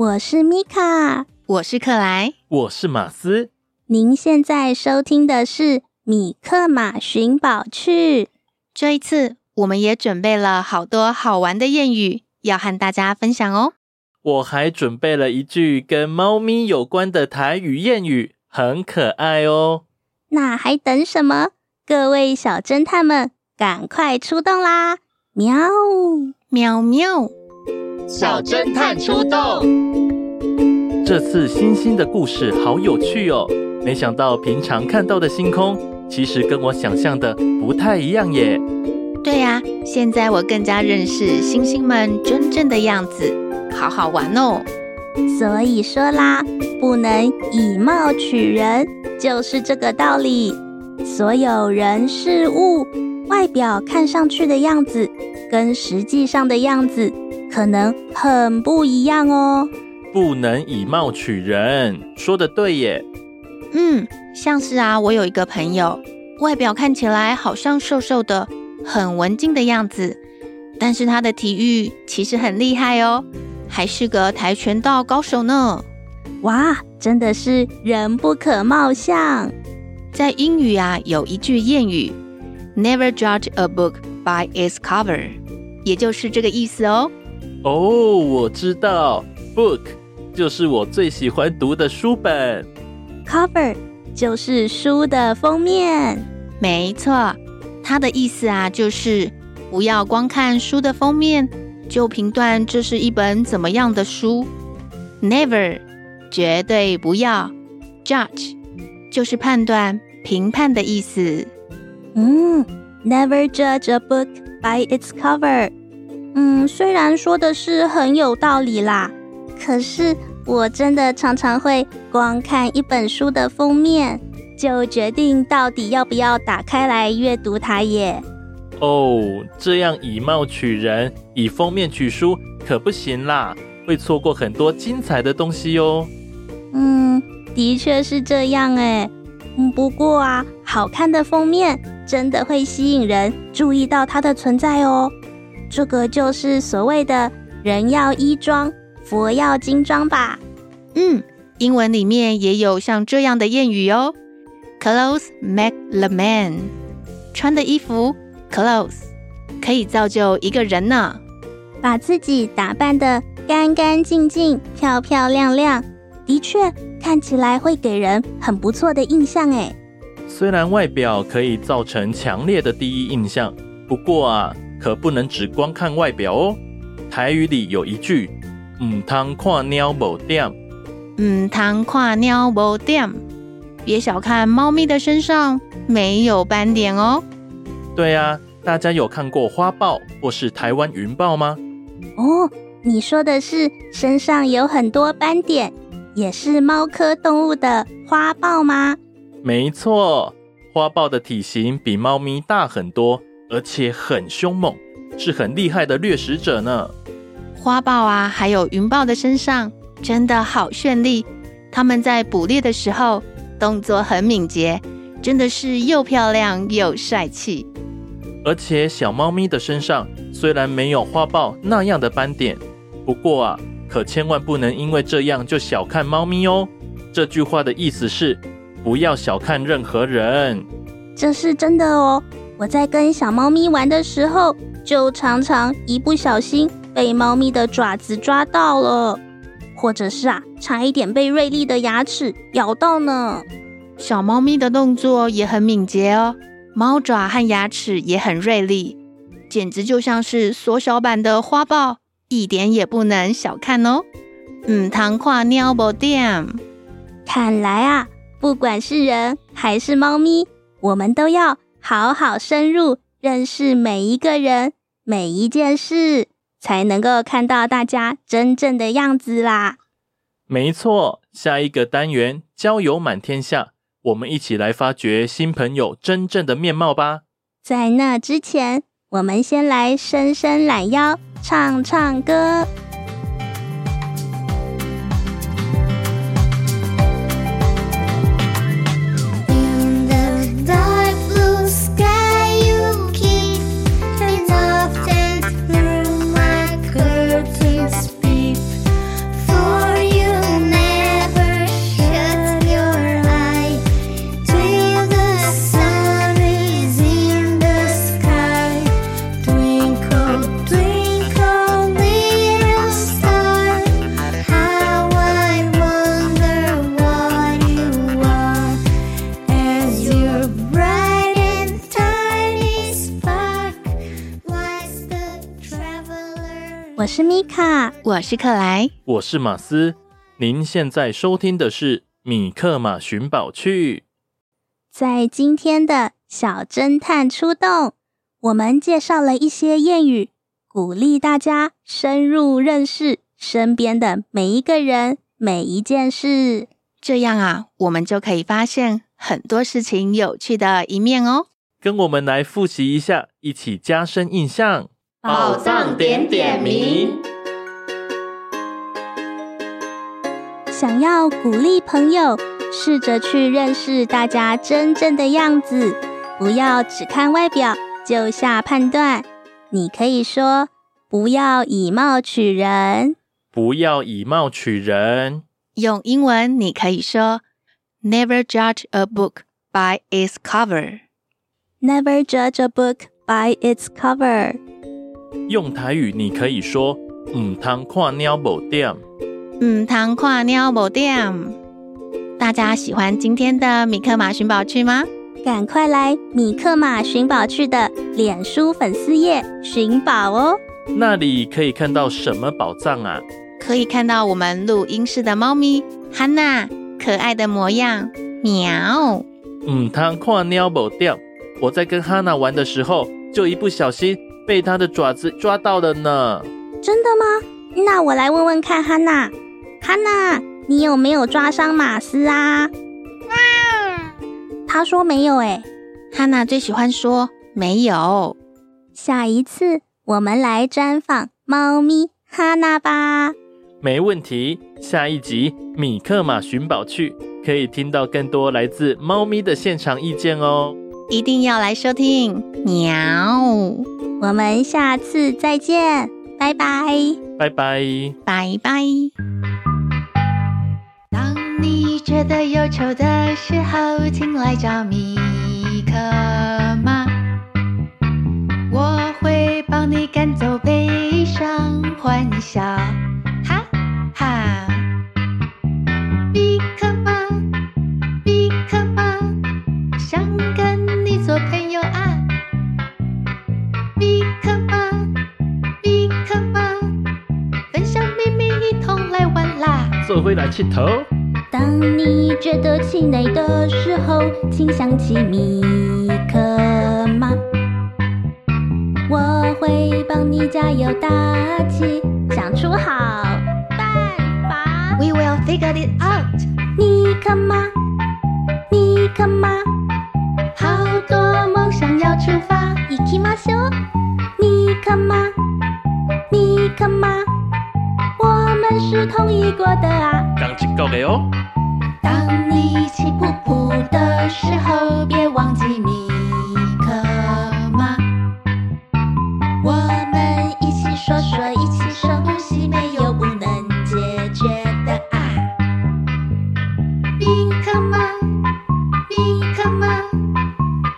我是米卡，我是克莱，我是马斯。您现在收听的是《米克马寻宝趣》。这一次，我们也准备了好多好玩的谚语要和大家分享哦。我还准备了一句跟猫咪有关的台语谚语，很可爱哦。那还等什么？各位小侦探们，赶快出动啦！喵，喵喵。小侦探出动！这次星星的故事好有趣哦！没想到平常看到的星空，其实跟我想象的不太一样耶。对呀，现在我更加认识星星们真正的样子，好好玩哦！所以说啦，不能以貌取人，就是这个道理。所有人事物，外表看上去的样子，跟实际上的样子。可能很不一样哦，不能以貌取人，说的对耶。嗯，像是啊，我有一个朋友，外表看起来好像瘦瘦的，很文静的样子，但是他的体育其实很厉害哦，还是个跆拳道高手呢。哇，真的是人不可貌相。在英语啊，有一句谚语，Never judge a book by its cover，也就是这个意思哦。哦，oh, 我知道，book 就是我最喜欢读的书本，cover 就是书的封面。没错，它的意思啊，就是不要光看书的封面就评断这是一本怎么样的书。Never 绝对不要，judge 就是判断、评判的意思。嗯，Never judge a book by its cover。嗯，虽然说的是很有道理啦，可是我真的常常会光看一本书的封面，就决定到底要不要打开来阅读它耶。哦，这样以貌取人，以封面取书可不行啦，会错过很多精彩的东西哟。嗯，的确是这样诶。嗯，不过啊，好看的封面真的会吸引人注意到它的存在哦。这个就是所谓的人要衣装，佛要金装吧？嗯，英文里面也有像这样的谚语哦。Clothes make the man，穿的衣服，clothes 可以造就一个人呢。把自己打扮得干干净净、漂漂亮亮，的确看起来会给人很不错的印象诶。虽然外表可以造成强烈的第一印象，不过啊。可不能只光看外表哦。台语里有一句“唔通看鸟某点”，唔通看猫某点，别小看猫咪的身上没有斑点哦。对啊，大家有看过花豹或是台湾云豹吗？哦，你说的是身上有很多斑点，也是猫科动物的花豹吗？没错，花豹的体型比猫咪大很多，而且很凶猛，是很厉害的掠食者呢。花豹啊，还有云豹的身上真的好绚丽，它们在捕猎的时候动作很敏捷，真的是又漂亮又帅气。而且小猫咪的身上虽然没有花豹那样的斑点，不过啊，可千万不能因为这样就小看猫咪哦。这句话的意思是，不要小看任何人。这是真的哦。我在跟小猫咪玩的时候，就常常一不小心被猫咪的爪子抓到了，或者是啊，差一点被锐利的牙齿咬到呢。小猫咪的动作也很敏捷哦。猫爪和牙齿也很锐利，简直就像是缩小版的花豹，一点也不能小看哦。嗯，糖跨尿不掉。看来啊，不管是人还是猫咪，我们都要好好深入认识每一个人、每一件事，才能够看到大家真正的样子啦。没错，下一个单元交友满天下。我们一起来发掘新朋友真正的面貌吧！在那之前，我们先来伸伸懒腰，唱唱歌。是米卡，我是克莱，我是马斯。您现在收听的是《米克马寻宝趣》。在今天的小侦探出动，我们介绍了一些谚语，鼓励大家深入认识身边的每一个人、每一件事。这样啊，我们就可以发现很多事情有趣的一面哦。跟我们来复习一下，一起加深印象。宝藏点点名。想要鼓励朋友，试着去认识大家真正的样子，不要只看外表就下判断。你可以说：“不要以貌取人。”不要以貌取人。用英文你可以说：“Never judge a book by its cover.” Never judge a book by its cover. 用台语你可以说“唔通看鸟某点”，唔通看鸟某点。大家喜欢今天的米克马寻宝趣吗？赶快来米克马寻宝趣的脸书粉丝页寻宝哦！那里可以看到什么宝藏啊？可以看到我们录音室的猫咪哈娜可爱的模样，喵！唔通看鸟某点。我在跟哈娜玩的时候，就一不小心。被它的爪子抓到了呢！真的吗？那我来问问看，哈娜，哈娜，你有没有抓伤马斯啊？他说没有诶。哈娜最喜欢说没有。下一次我们来专访猫咪哈娜吧。没问题，下一集米克马寻宝趣可以听到更多来自猫咪的现场意见哦。一定要来收听，喵。我们下次再见，拜拜，拜拜，拜拜。当你觉得忧愁的时候，请来找米坐回来气头。当你觉得气馁的时候，请想起米克妈，我会帮你加油打气。想出好办法。We will figure it out。尼克马，的哦。当你气噗噗的时候，别忘记米克马。我们一起说说，一起深呼吸，没有不能解决的啊。米克马，尼克马，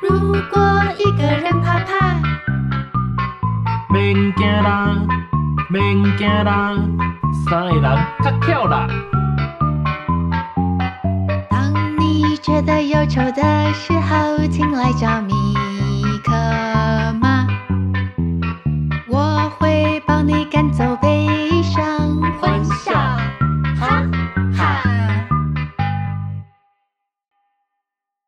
如果一个人怕怕，免惊啦，免惊啦，三个人较巧啦。觉得忧愁的时候，请来找米。